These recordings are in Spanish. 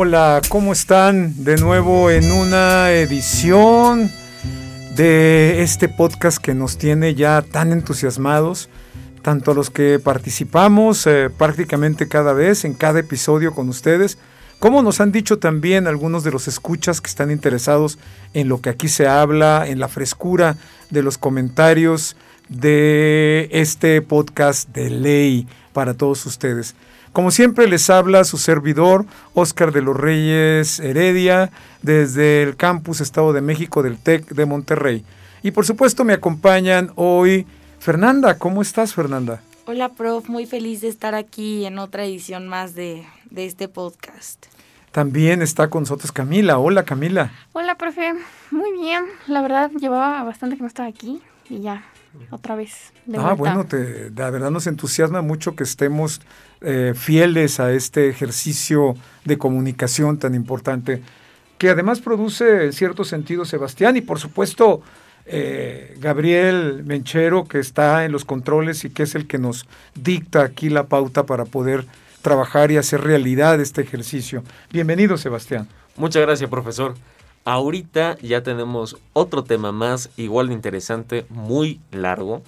Hola, ¿cómo están? De nuevo en una edición de este podcast que nos tiene ya tan entusiasmados, tanto a los que participamos eh, prácticamente cada vez, en cada episodio con ustedes, como nos han dicho también algunos de los escuchas que están interesados en lo que aquí se habla, en la frescura de los comentarios de este podcast de ley para todos ustedes. Como siempre les habla su servidor, Óscar de los Reyes Heredia, desde el campus Estado de México del TEC de Monterrey. Y por supuesto me acompañan hoy Fernanda. ¿Cómo estás, Fernanda? Hola, prof. Muy feliz de estar aquí en otra edición más de, de este podcast. También está con nosotros Camila. Hola, Camila. Hola, profe. Muy bien. La verdad, llevaba bastante que no estaba aquí y ya, otra vez. ah, bueno, te, la verdad nos entusiasma mucho que estemos eh, fieles a este ejercicio de comunicación tan importante, que además produce en cierto sentido Sebastián y por supuesto eh, Gabriel Menchero, que está en los controles y que es el que nos dicta aquí la pauta para poder trabajar y hacer realidad este ejercicio. Bienvenido, Sebastián. Muchas gracias, profesor. Ahorita ya tenemos otro tema más, igual de interesante, muy largo.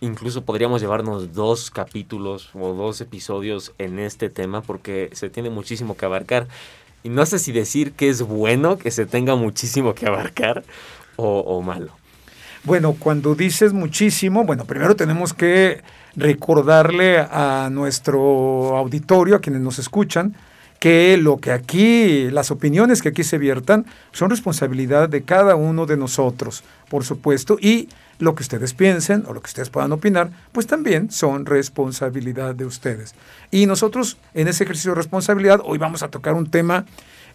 Incluso podríamos llevarnos dos capítulos o dos episodios en este tema porque se tiene muchísimo que abarcar. Y no sé si decir que es bueno que se tenga muchísimo que abarcar o, o malo. Bueno, cuando dices muchísimo, bueno, primero tenemos que recordarle a nuestro auditorio, a quienes nos escuchan, que lo que aquí, las opiniones que aquí se viertan, son responsabilidad de cada uno de nosotros, por supuesto, y lo que ustedes piensen o lo que ustedes puedan opinar, pues también son responsabilidad de ustedes. Y nosotros en ese ejercicio de responsabilidad, hoy vamos a tocar un tema,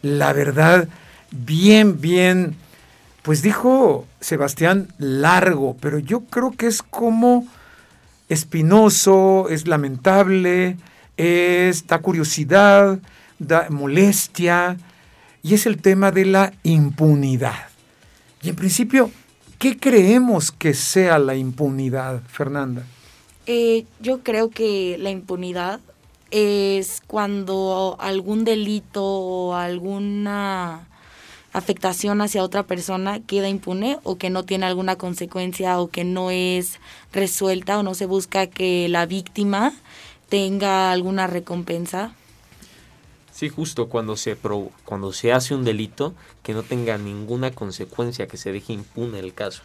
la verdad, bien, bien, pues dijo Sebastián, largo, pero yo creo que es como espinoso, es lamentable, es, da curiosidad, molestia, y es el tema de la impunidad. Y en principio, ¿qué creemos que sea la impunidad, Fernanda? Eh, yo creo que la impunidad es cuando algún delito o alguna afectación hacia otra persona queda impune o que no tiene alguna consecuencia o que no es resuelta o no se busca que la víctima tenga alguna recompensa. Sí, justo cuando se, pro, cuando se hace un delito que no tenga ninguna consecuencia, que se deje impune el caso.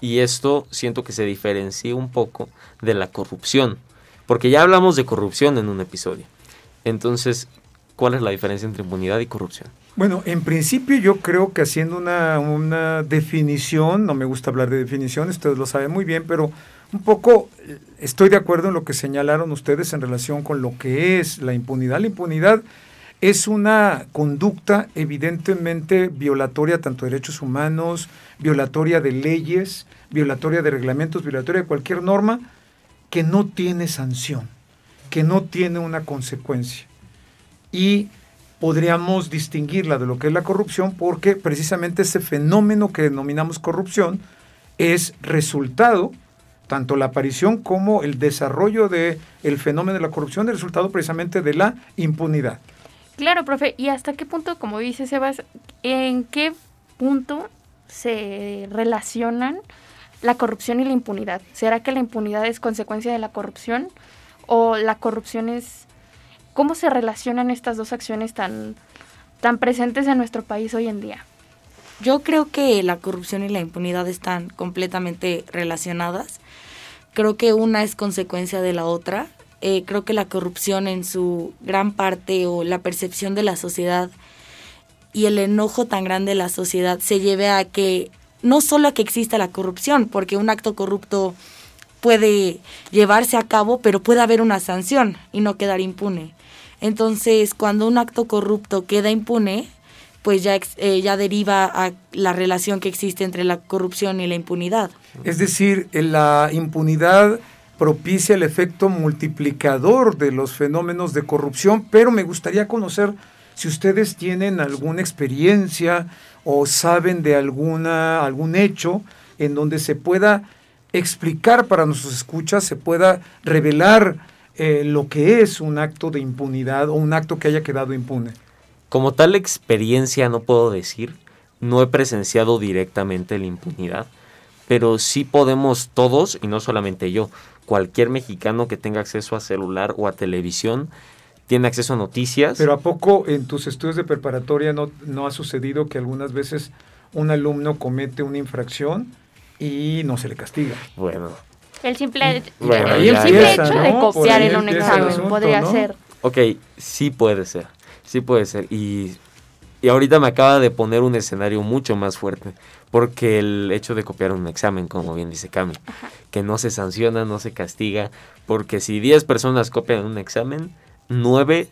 Y esto siento que se diferencia un poco de la corrupción, porque ya hablamos de corrupción en un episodio. Entonces, ¿cuál es la diferencia entre impunidad y corrupción? Bueno, en principio yo creo que haciendo una, una definición, no me gusta hablar de definición, ustedes lo saben muy bien, pero un poco eh, estoy de acuerdo en lo que señalaron ustedes en relación con lo que es la impunidad. La impunidad es una conducta evidentemente violatoria tanto de derechos humanos, violatoria de leyes, violatoria de reglamentos, violatoria de cualquier norma que no tiene sanción, que no tiene una consecuencia. Y podríamos distinguirla de lo que es la corrupción porque precisamente ese fenómeno que denominamos corrupción es resultado, tanto la aparición como el desarrollo del el fenómeno de la corrupción es resultado precisamente de la impunidad. Claro, profe, ¿y hasta qué punto, como dice Sebas, en qué punto se relacionan la corrupción y la impunidad? ¿Será que la impunidad es consecuencia de la corrupción o la corrupción es ¿Cómo se relacionan estas dos acciones tan, tan presentes en nuestro país hoy en día? Yo creo que la corrupción y la impunidad están completamente relacionadas. Creo que una es consecuencia de la otra. Eh, creo que la corrupción en su gran parte o la percepción de la sociedad y el enojo tan grande de la sociedad se lleve a que no solo a que exista la corrupción, porque un acto corrupto puede llevarse a cabo, pero puede haber una sanción y no quedar impune. Entonces, cuando un acto corrupto queda impune, pues ya, eh, ya deriva a la relación que existe entre la corrupción y la impunidad. Es decir, la impunidad propicia el efecto multiplicador de los fenómenos de corrupción, pero me gustaría conocer si ustedes tienen alguna experiencia o saben de alguna, algún hecho en donde se pueda explicar para nuestros escuchas, se pueda revelar eh, lo que es un acto de impunidad o un acto que haya quedado impune. Como tal experiencia no puedo decir, no he presenciado directamente la impunidad, pero sí podemos todos, y no solamente yo, cualquier mexicano que tenga acceso a celular o a televisión, tiene acceso a noticias. Pero ¿a poco en tus estudios de preparatoria no, no ha sucedido que algunas veces un alumno comete una infracción y no se le castiga? Bueno. El simple, Bueno, el simple hecho ¿no? de copiar en un examen asunto, podría ¿no? ser. Ok, sí puede ser, sí puede ser. Y, y ahorita me acaba de poner un escenario mucho más fuerte, porque el hecho de copiar un examen, como bien dice Cami, que no se sanciona, no se castiga, porque si 10 personas copian un examen, 9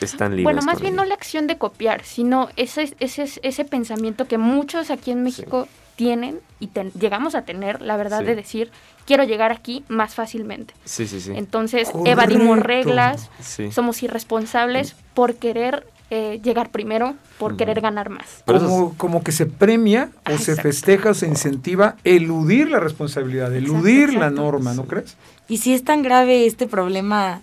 están libres. Bueno, más bien ello. no la acción de copiar, sino ese, ese, ese pensamiento que muchos aquí en México tienen y ten- llegamos a tener, la verdad, Sí. de decir, quiero llegar aquí más fácilmente. Sí, sí, sí. Entonces, Correcto. evadimos reglas, Sí. somos irresponsables por querer eh, llegar primero, por querer ganar más. Como, como que se premia o Ah, se exacto. festeja o se incentiva eludir la responsabilidad, eludir la exacto. norma, ¿no crees? Y si es tan grave este problema,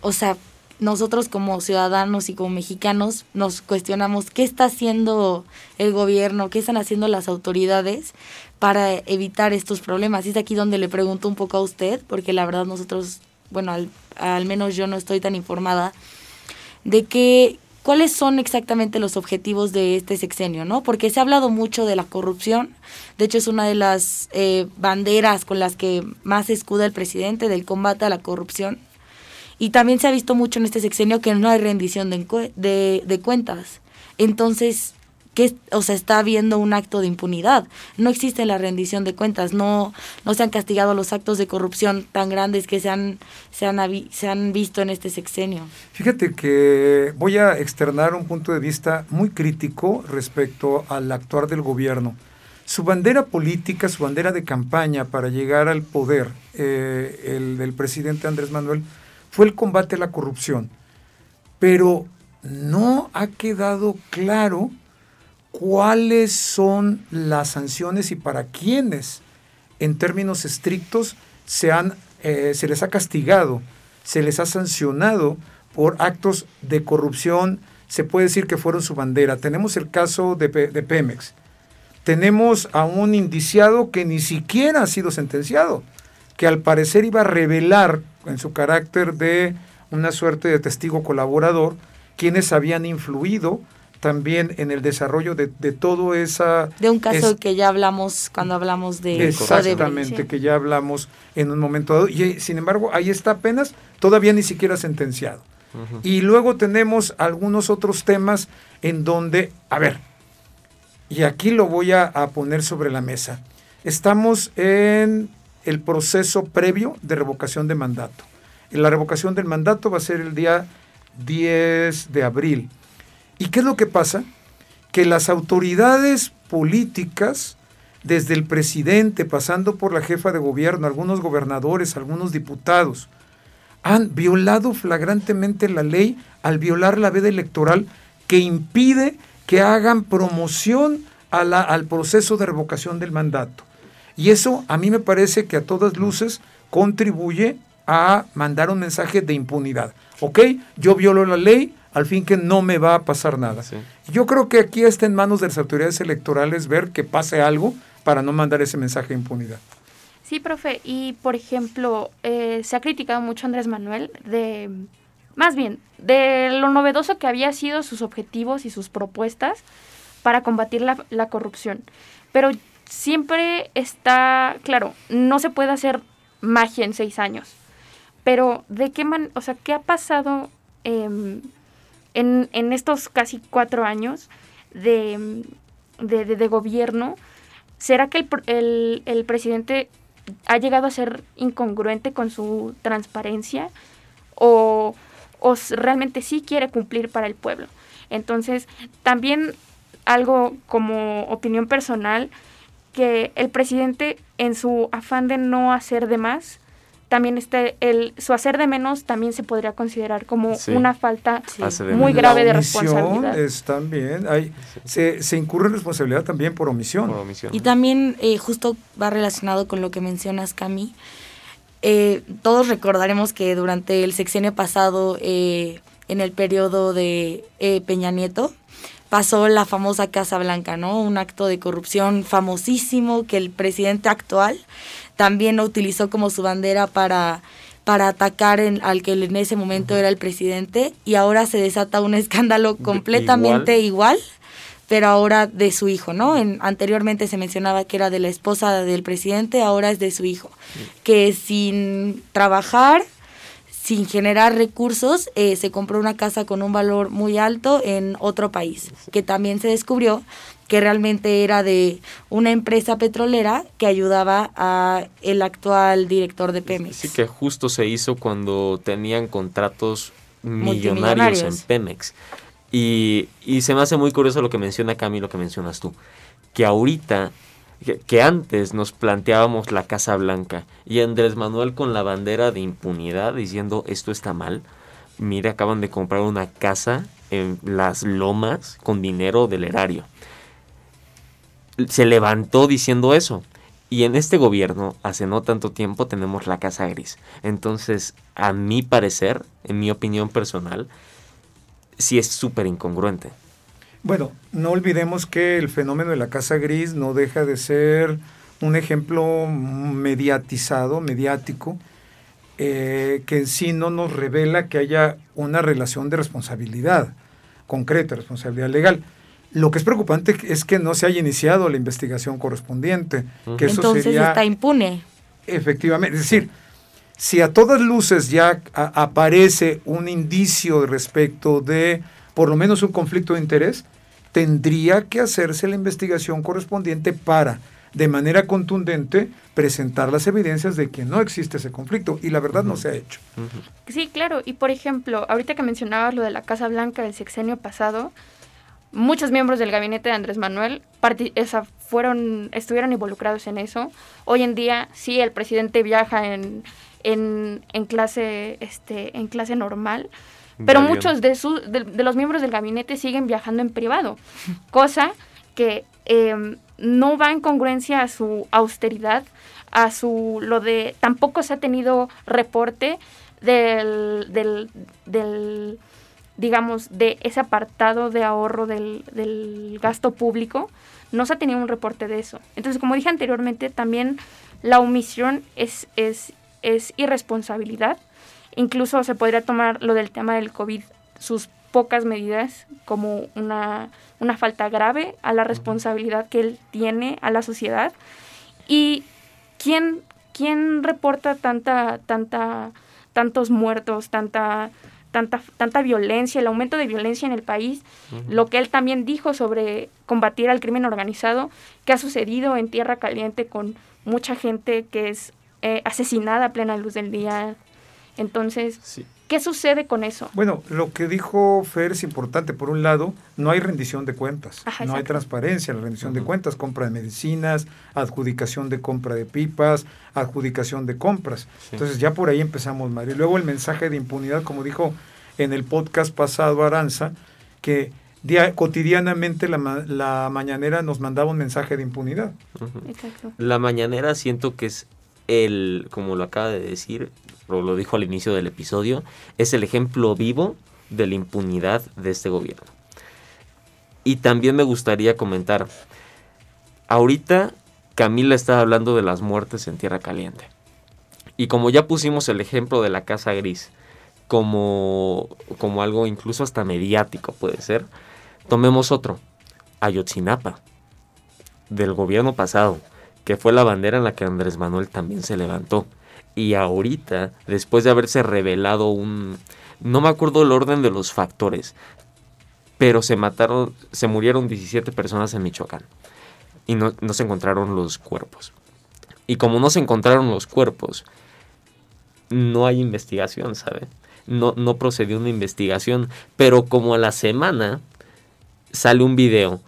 o sea, nosotros como ciudadanos y como mexicanos nos cuestionamos qué está haciendo el gobierno, qué están haciendo las autoridades para evitar estos problemas. Y es aquí donde le pregunto un poco a usted, porque la verdad nosotros, bueno, al, al menos yo no estoy tan informada de que cuáles son exactamente los objetivos de este sexenio, ¿no? Porque se ha hablado mucho de la corrupción, de hecho es una de las eh, banderas con las que más escuda el presidente del combate a la corrupción. Y también se ha visto mucho en este sexenio que no hay rendición de, de cuentas. Entonces, ¿qué, es- o sea, está habiendo un acto de impunidad. No existe la rendición de cuentas, no, no se han castigado los actos de corrupción tan grandes que se han, se han, se han visto en este sexenio. Fíjate que voy a externar un punto de vista muy crítico respecto al actuar del gobierno. Su bandera política, su bandera de campaña para llegar al poder, eh, el del presidente Andrés Manuel, fue el combate a la corrupción. Pero no ha quedado claro cuáles son las sanciones y para quiénes, en términos estrictos, se, han, eh, se les ha castigado, se les ha sancionado por actos de corrupción, se puede decir que fueron su bandera. Tenemos el caso de, Pe- de Pemex. Tenemos a un indiciado que ni siquiera ha sido sentenciado, que al parecer iba a revelar en su carácter de una suerte de testigo colaborador quienes habían influido también en el desarrollo de, de todo esa... De un caso es- que ya hablamos cuando hablamos de Exactamente, que ya hablamos en un momento dado. Y sin embargo, ahí está apenas, todavía ni siquiera sentenciado. Y luego tenemos algunos otros temas en donde, a ver, y aquí lo voy a, a poner sobre la mesa. Estamos en el proceso previo de revocación de mandato. La revocación del mandato va a ser el día 10 de abril. ¿Y qué es lo que pasa? Que las autoridades políticas, desde el presidente, pasando por la jefa de gobierno, algunos gobernadores, algunos diputados, han violado flagrantemente la ley al violar la veda electoral que impide que hagan promoción al proceso de revocación del mandato. Y eso a mí me parece que a todas luces contribuye a mandar un mensaje de impunidad. ¿Ok? Yo violo la ley, al fin que no me va a pasar nada. Sí. Yo creo que aquí está en manos de las autoridades electorales ver que pase algo para no mandar ese mensaje de impunidad. Sí, profe, y por ejemplo, eh, se ha criticado mucho a Andrés Manuel de, más bien, de lo novedoso que había sido sus objetivos y sus propuestas para combatir la, la corrupción. Pero siempre está, claro, no se puede hacer magia en seis años. Pero, ¿de qué man, o sea, qué ha pasado em, en, en estos casi cuatro años de, de, gobierno? ¿Será que el, el, el presidente ha llegado a ser incongruente con su transparencia? ¿O, o realmente sí quiere cumplir para el pueblo? Entonces, también algo como opinión personal, que el presidente en su afán de no hacer de más, también este, el, su hacer de menos también se podría considerar como Sí. una falta Sí. Muy grave de responsabilidad. Es también, hay, se, se incurre en responsabilidad también por omisión. Por omisión. Y también eh, justo va relacionado con lo que mencionas, Cami. Eh, todos recordaremos que durante el sexenio pasado eh, en el periodo de eh, Peña Nieto, pasó la famosa Casa Blanca, ¿no? Un acto de corrupción famosísimo que el presidente actual también lo utilizó como su bandera para para atacar al que en ese momento era el presidente y ahora se desata un escándalo completamente igual, pero ahora de su hijo, ¿no? En, anteriormente se mencionaba que era de la esposa del presidente, ahora es de su hijo, que sin trabajar sin generar recursos, eh, se compró una casa con un valor muy alto en otro país, que también se descubrió que realmente era de una empresa petrolera que ayudaba a el actual director de Pemex. Sí, que justo se hizo cuando tenían contratos millonarios en Pemex. Y, y se me hace muy curioso lo que menciona Cami, lo que mencionas tú, que ahorita que, antes nos planteábamos la Casa Blanca y Andrés Manuel con la bandera de impunidad diciendo esto está mal. Mire, acaban de comprar una casa en las lomas con dinero del erario. Se levantó diciendo eso. Y en este gobierno, hace no tanto tiempo, tenemos la Casa Gris. Entonces, a mi parecer, en mi opinión personal, sí es súper incongruente. Bueno, no olvidemos que el fenómeno de la Casa Gris no deja de ser un ejemplo mediatizado, mediático, eh, que en sí no nos revela que haya una relación de responsabilidad concreta, responsabilidad legal. Lo que es preocupante es que no se haya iniciado la investigación correspondiente. que eso Entonces está impune. Efectivamente, es decir, si a todas luces ya aparece un indicio respecto de por lo menos un conflicto de interés, tendría que hacerse la investigación correspondiente para, de manera contundente, presentar las evidencias de que no existe ese conflicto. Y la verdad no se ha hecho. Sí, claro. Y por ejemplo, ahorita que mencionabas lo de la Casa Blanca del sexenio pasado, muchos miembros del gabinete de Andrés Manuel esa, fueron, estuvieron involucrados en eso. Hoy en día, sí, el presidente viaja en, en, en clase, este, en clase normal pero muchos de, de, los miembros del gabinete siguen viajando en privado, cosa que em, no va en congruencia a su austeridad, a su lo de tampoco se ha tenido reporte del, del, digamos de ese apartado de ahorro del, del, gasto público no se ha tenido un reporte de eso. Entonces como dije anteriormente también la omisión es es, es irresponsabilidad Incluso se podría tomar lo del tema del COVID, sus pocas medidas, como una, una falta grave a la responsabilidad que él tiene a la sociedad. ¿Y quién, quién reporta tanta, tanta, tantos muertos, tanta, tanta, tanta violencia, el aumento de violencia en el país, lo que él también dijo sobre combatir al crimen organizado, que ha sucedido en Tierra Caliente con mucha gente que es eh, asesinada a plena luz del día, entonces, ¿qué sucede con eso? Bueno, lo que dijo Fer es importante. Por un lado, no hay rendición de cuentas, no hay transparencia en la rendición de cuentas, compra de medicinas, adjudicación de compra de pipas, adjudicación de compras. Entonces, ya por ahí empezamos mal. Y luego el mensaje de impunidad, como dijo en el podcast pasado Aranza, que cotidianamente la, la, mañanera nos mandaba un mensaje de impunidad. La mañanera siento que es el, como lo acaba de decir, lo dijo al inicio del episodio, es el ejemplo vivo de la impunidad de este gobierno. Y también me gustaría comentar, ahorita Camila está hablando de las muertes en Tierra Caliente. Y como ya pusimos el ejemplo de la Casa Gris como, como algo incluso hasta mediático puede ser, tomemos otro, Ayotzinapa, del gobierno pasado, que fue la bandera en la que Andrés Manuel también se levantó. Y ahorita, después de haberse revelado un... No me acuerdo el orden de los factores, pero se mataron, se murieron 17 personas en Michoacán y no, se encontraron los cuerpos. Y como no se encontraron los cuerpos, no hay investigación, ¿sabe? No, no procedió una investigación, pero como a la semana sale un video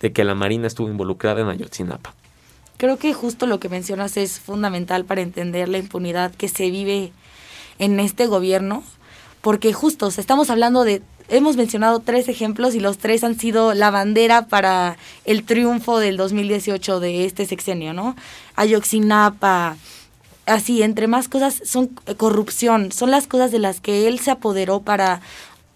de que la Marina estuvo involucrada en Ayotzinapa. Creo que justo lo que mencionas es fundamental para entender la impunidad que se vive en este gobierno, porque justo estamos hablando de, hemos mencionado tres ejemplos y los tres han sido la bandera para el triunfo del 2018 de este sexenio, ¿no? Ayoxinapa, así, entre más cosas, son corrupción, son las cosas de las que él se apoderó para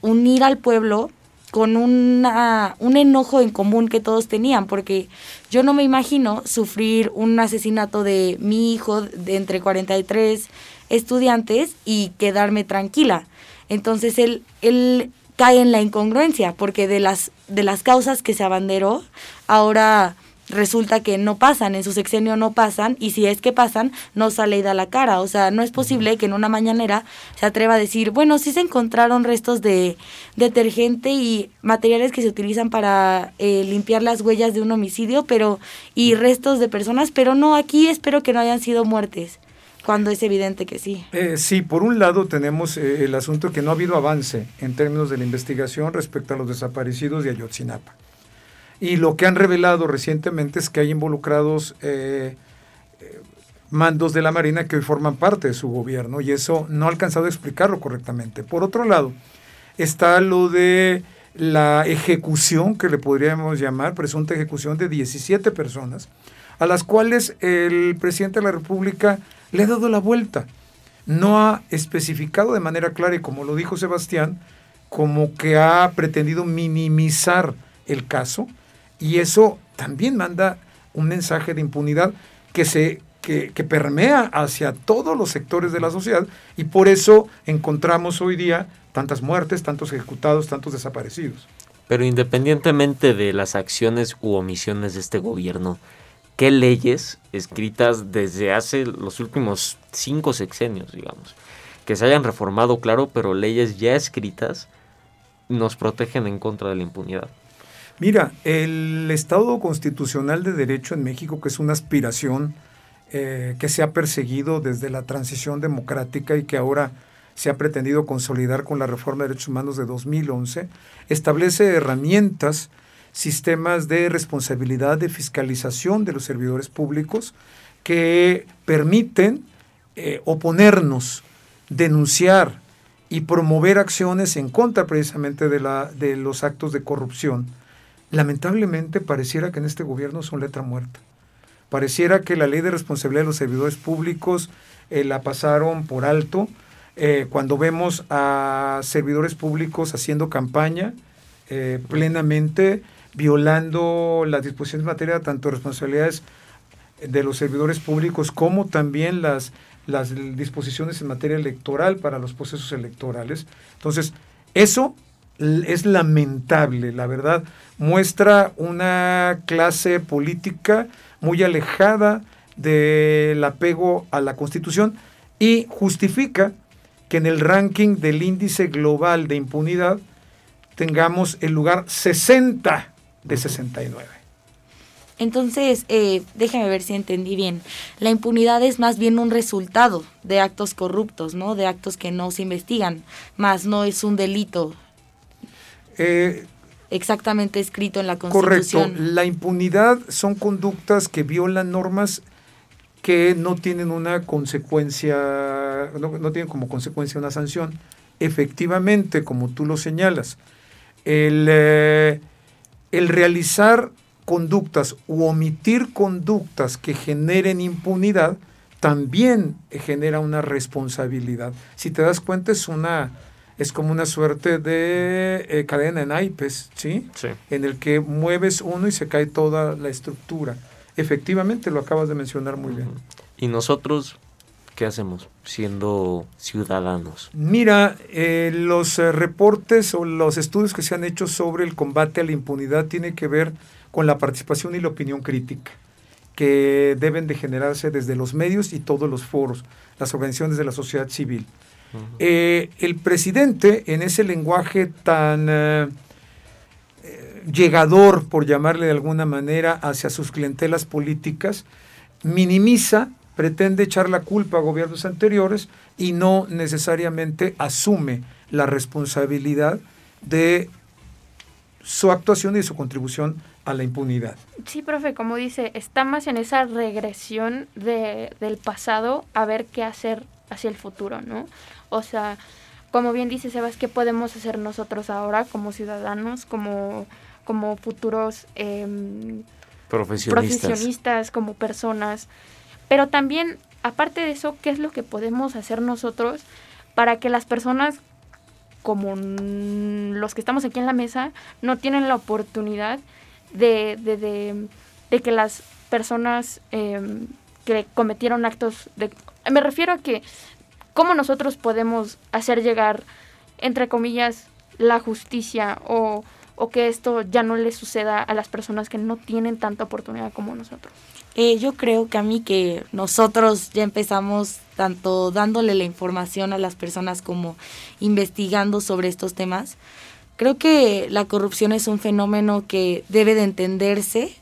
unir al pueblo con una, un enojo en común que todos tenían, porque yo no me imagino sufrir un asesinato de mi hijo de entre 43 estudiantes y quedarme tranquila. Entonces él, él cae en la incongruencia, porque de las, de las causas que se abanderó, ahora resulta que no pasan, en su sexenio no pasan, y si es que pasan, no sale y da la cara. O sea, no es posible que en una mañanera se atreva a decir, bueno, sí se encontraron restos de detergente y materiales que se utilizan para eh, limpiar las huellas de un homicidio, pero, y restos de personas, pero no, aquí espero que no hayan sido muertes cuando es evidente que sí. Eh, sí, por un lado tenemos eh, el asunto que no ha habido avance en términos de la investigación respecto a los desaparecidos de Ayotzinapa. Y lo que han revelado recientemente es que hay involucrados eh, eh, mandos de la Marina que hoy forman parte de su gobierno y eso no ha alcanzado a explicarlo correctamente. Por otro lado, está lo de la ejecución, que le podríamos llamar, presunta ejecución de 17 personas, a las cuales el presidente de la República le ha dado la vuelta. No ha especificado de manera clara y como lo dijo Sebastián, como que ha pretendido minimizar el caso y eso también manda un mensaje de impunidad que se que, permea hacia todos los sectores de la sociedad y por eso encontramos hoy día tantas muertes, tantos ejecutados, tantos desaparecidos. Pero independientemente de las acciones u omisiones de este gobierno, ¿qué leyes escritas desde hace los últimos cinco sexenios, digamos, que se hayan reformado, claro, pero leyes ya escritas nos protegen en contra de la impunidad? Mira, el Estado constitucional de derecho en México, que es una aspiración eh, que se ha perseguido desde la transición democrática y que ahora se ha pretendido consolidar con la reforma de derechos humanos de 2011, establece herramientas, sistemas de responsabilidad, de fiscalización de los servidores públicos que permiten eh, oponernos, denunciar y promover acciones en contra precisamente de, los actos de corrupción lamentablemente pareciera que en este gobierno son letra muerta. Pareciera que la ley de responsabilidad de los servidores públicos eh, la pasaron por alto. Eh, cuando vemos a servidores públicos haciendo campaña eh, plenamente, violando las disposiciones en materia tanto de responsabilidades de los servidores públicos como también las, las disposiciones en materia electoral para los procesos electorales. Entonces, eso es lamentable, la verdad. Muestra una clase política muy alejada del apego a la Constitución y justifica que en el ranking del índice global de impunidad tengamos el lugar 60 de 69. Entonces, eh, déjame ver si entendí bien. La impunidad es más bien un resultado de actos corruptos, ¿no? De actos que no se investigan, más no es un delito eh, exactamente escrito en la Constitución. Correcto. La impunidad son conductas que violan normas que no tienen una consecuencia, no, tienen como consecuencia una sanción. Efectivamente, como tú lo señalas, el, eh, el realizar conductas u omitir conductas que generen impunidad también genera una responsabilidad. Si te das cuenta, es una es como una suerte de eh, cadena en naipes, ¿sí? ¿sí? En el que mueves uno y se cae toda la estructura. Efectivamente, lo acabas de mencionar muy bien. ¿Y nosotros qué hacemos siendo ciudadanos? Mira, eh, los eh, reportes o los estudios que se han hecho sobre el combate a la impunidad tienen que ver con la participación y la opinión crítica que deben de generarse desde los medios y todos los foros, las organizaciones de la sociedad civil. Eh, el presidente, en ese lenguaje tan eh, eh, llegador, por llamarle de alguna manera, hacia sus clientelas políticas, minimiza, pretende echar la culpa a gobiernos anteriores y no necesariamente asume la responsabilidad de su actuación y su contribución a la impunidad. Sí, profe, como dice, está más en esa regresión de, del pasado a ver qué hacer hacia el futuro, ¿no? O sea, como bien dice Sebas, ¿qué podemos hacer nosotros ahora como ciudadanos, como, como futuros em, profesionistas. profesionistas, como personas? Pero también, aparte de eso, ¿qué es lo que podemos hacer nosotros para que las personas como los que estamos aquí en la mesa no tienen la oportunidad de, de, que las personas em, que cometieron actos de... Me refiero a que cómo nosotros podemos hacer llegar, entre comillas, la justicia o, o que esto ya no le suceda a las personas que no tienen tanta oportunidad como nosotros. Eh, yo creo que a mí que nosotros ya empezamos tanto dándole la información a las personas como investigando sobre estos temas. Creo que la corrupción es un fenómeno que debe de entenderse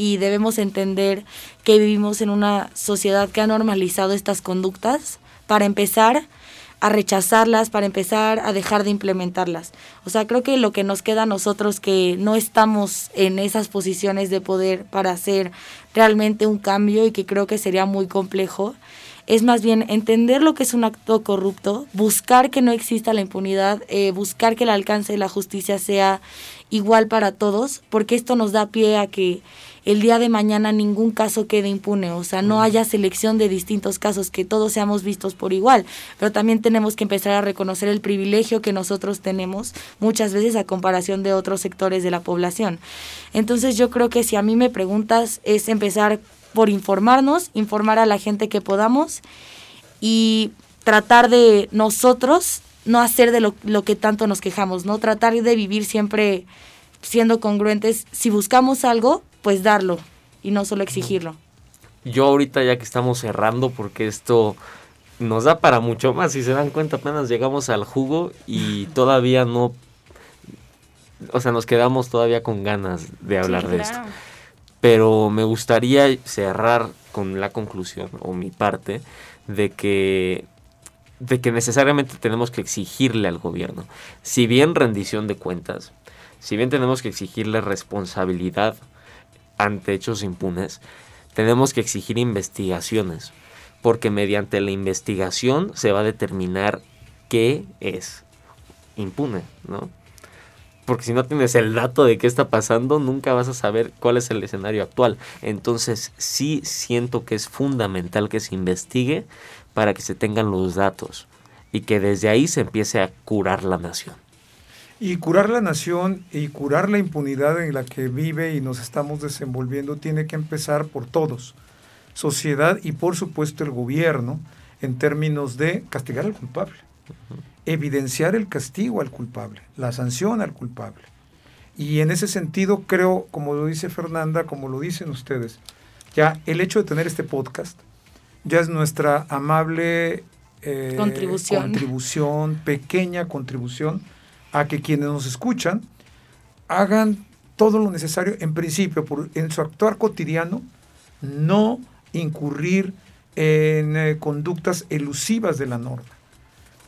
y debemos entender que vivimos en una sociedad que ha normalizado estas conductas. Para empezar, a rechazarlas, para empezar a dejar de implementarlas. O sea, creo que lo que nos queda a nosotros que no estamos en esas posiciones de poder para hacer realmente un cambio y que creo que sería muy complejo, es más bien entender lo que es un acto corrupto, buscar que no exista la impunidad, eh, buscar que el alcance de la justicia sea igual para todos, porque esto nos da pie a que el día de mañana ningún caso quede impune, o sea, no haya selección de distintos casos, que todos seamos vistos por igual, pero también tenemos que empezar a reconocer el privilegio que nosotros tenemos muchas veces a comparación de otros sectores de la población. Entonces yo creo que si a mí me preguntas es empezar por informarnos, informar a la gente que podamos y tratar de nosotros no hacer de lo, lo que tanto nos quejamos, ¿no? Tratar de vivir siempre siendo congruentes. Si buscamos algo, pues darlo y no solo exigirlo. Yo ahorita ya que estamos cerrando, porque esto nos da para mucho más, si se dan cuenta apenas llegamos al jugo y todavía no, o sea, nos quedamos todavía con ganas de hablar de esto. Pero me gustaría cerrar con la conclusión, o mi parte, de que de que necesariamente tenemos que exigirle al gobierno, si bien rendición de cuentas, si bien tenemos que exigirle responsabilidad ante hechos impunes, tenemos que exigir investigaciones, porque mediante la investigación se va a determinar qué es impune, ¿no? Porque si no tienes el dato de qué está pasando, nunca vas a saber cuál es el escenario actual. Entonces sí siento que es fundamental que se investigue para que se tengan los datos y que desde ahí se empiece a curar la nación. Y curar la nación y curar la impunidad en la que vive y nos estamos desenvolviendo tiene que empezar por todos, sociedad y por supuesto el gobierno, en términos de castigar al culpable, evidenciar el castigo al culpable, la sanción al culpable. Y en ese sentido creo, como lo dice Fernanda, como lo dicen ustedes, ya el hecho de tener este podcast ya es nuestra amable eh, contribución. contribución, pequeña contribución a que quienes nos escuchan hagan todo lo necesario, en principio, por, en su actuar cotidiano, no incurrir en eh, conductas elusivas de la norma,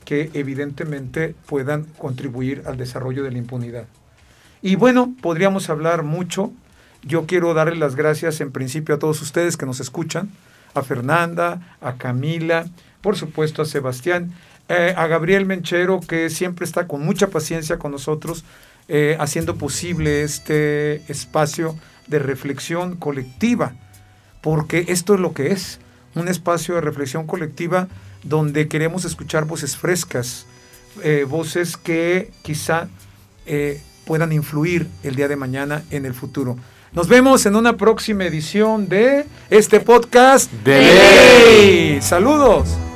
que evidentemente puedan contribuir al desarrollo de la impunidad. Y bueno, podríamos hablar mucho. Yo quiero darle las gracias en principio a todos ustedes que nos escuchan, a Fernanda, a Camila, por supuesto a Sebastián eh, a Gabriel Menchero, que siempre está con mucha paciencia con nosotros, eh, haciendo posible este espacio de reflexión colectiva, porque esto es lo que es, un espacio de reflexión colectiva donde queremos escuchar voces frescas, eh, voces que quizá puedan influir el día de mañana en el futuro. Nos vemos en una próxima edición de este podcast de Saludos.